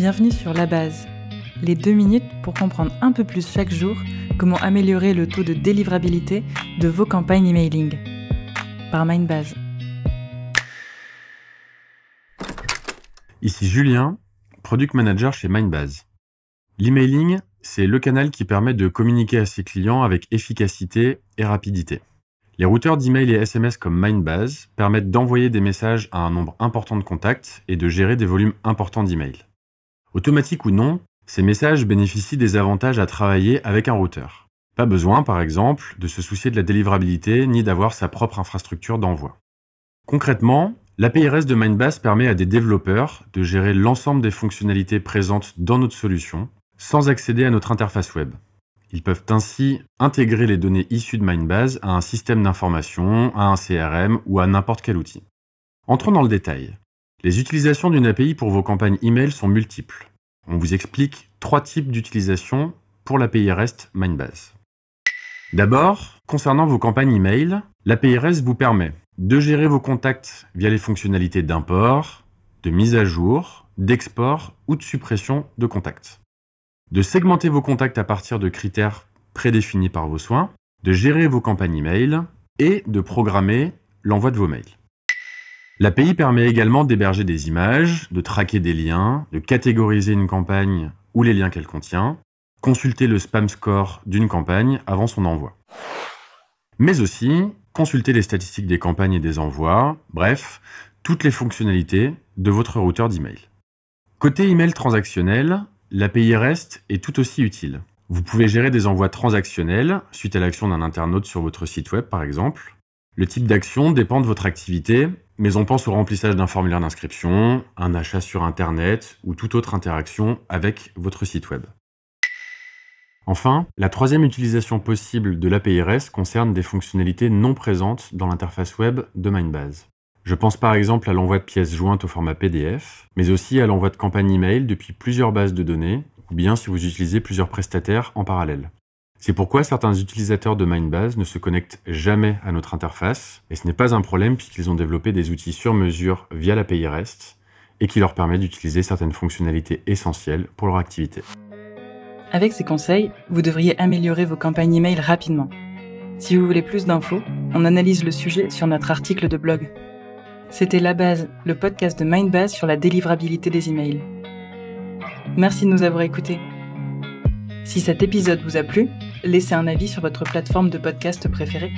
Bienvenue sur La Base, les deux minutes pour comprendre un peu plus chaque jour comment améliorer le taux de délivrabilité de vos campagnes emailing. Par Mindbase. Ici Julien, Product Manager chez Mindbase. L'emailing, c'est le canal qui permet de communiquer à ses clients avec efficacité et rapidité. Les routeurs d'email et SMS comme Mindbase permettent d'envoyer des messages à un nombre important de contacts et de gérer des volumes importants d'emails. Automatique ou non, ces messages bénéficient des avantages à travailler avec un routeur. Pas besoin, par exemple, de se soucier de la délivrabilité ni d'avoir sa propre infrastructure d'envoi. Concrètement, l'API REST de Mindbase permet à des développeurs de gérer l'ensemble des fonctionnalités présentes dans notre solution sans accéder à notre interface web. Ils peuvent ainsi intégrer les données issues de Mindbase à un système d'information, à un CRM ou à n'importe quel outil. Entrons dans le détail. Les utilisations d'une API pour vos campagnes email sont multiples. On vous explique trois types d'utilisation pour l'API REST Mindbase. D'abord, concernant vos campagnes email, l'API REST vous permet de gérer vos contacts via les fonctionnalités d'import, de mise à jour, d'export ou de suppression de contacts de segmenter vos contacts à partir de critères prédéfinis par vos soins, de gérer vos campagnes email et de programmer l'envoi de vos mails. L'API permet également d'héberger des images, de traquer des liens, de catégoriser une campagne ou les liens qu'elle contient, consulter le spam score d'une campagne avant son envoi. Mais aussi consulter les statistiques des campagnes et des envois, bref, toutes les fonctionnalités de votre routeur d'email. Côté email transactionnel, L'API REST est tout aussi utile. Vous pouvez gérer des envois transactionnels suite à l'action d'un internaute sur votre site web par exemple. Le type d'action dépend de votre activité, mais on pense au remplissage d'un formulaire d'inscription, un achat sur Internet ou toute autre interaction avec votre site web. Enfin, la troisième utilisation possible de l'API REST concerne des fonctionnalités non présentes dans l'interface web de Mindbase. Je pense par exemple à l'envoi de pièces jointes au format PDF, mais aussi à l'envoi de campagnes email depuis plusieurs bases de données, ou bien si vous utilisez plusieurs prestataires en parallèle. C'est pourquoi certains utilisateurs de Mindbase ne se connectent jamais à notre interface, et ce n'est pas un problème puisqu'ils ont développé des outils sur mesure via l'API REST, et qui leur permet d'utiliser certaines fonctionnalités essentielles pour leur activité. Avec ces conseils, vous devriez améliorer vos campagnes email rapidement. Si vous voulez plus d'infos, on analyse le sujet sur notre article de blog. C'était La Base, le podcast de Mindbase sur la délivrabilité des emails. Merci de nous avoir écoutés. Si cet épisode vous a plu, laissez un avis sur votre plateforme de podcast préférée.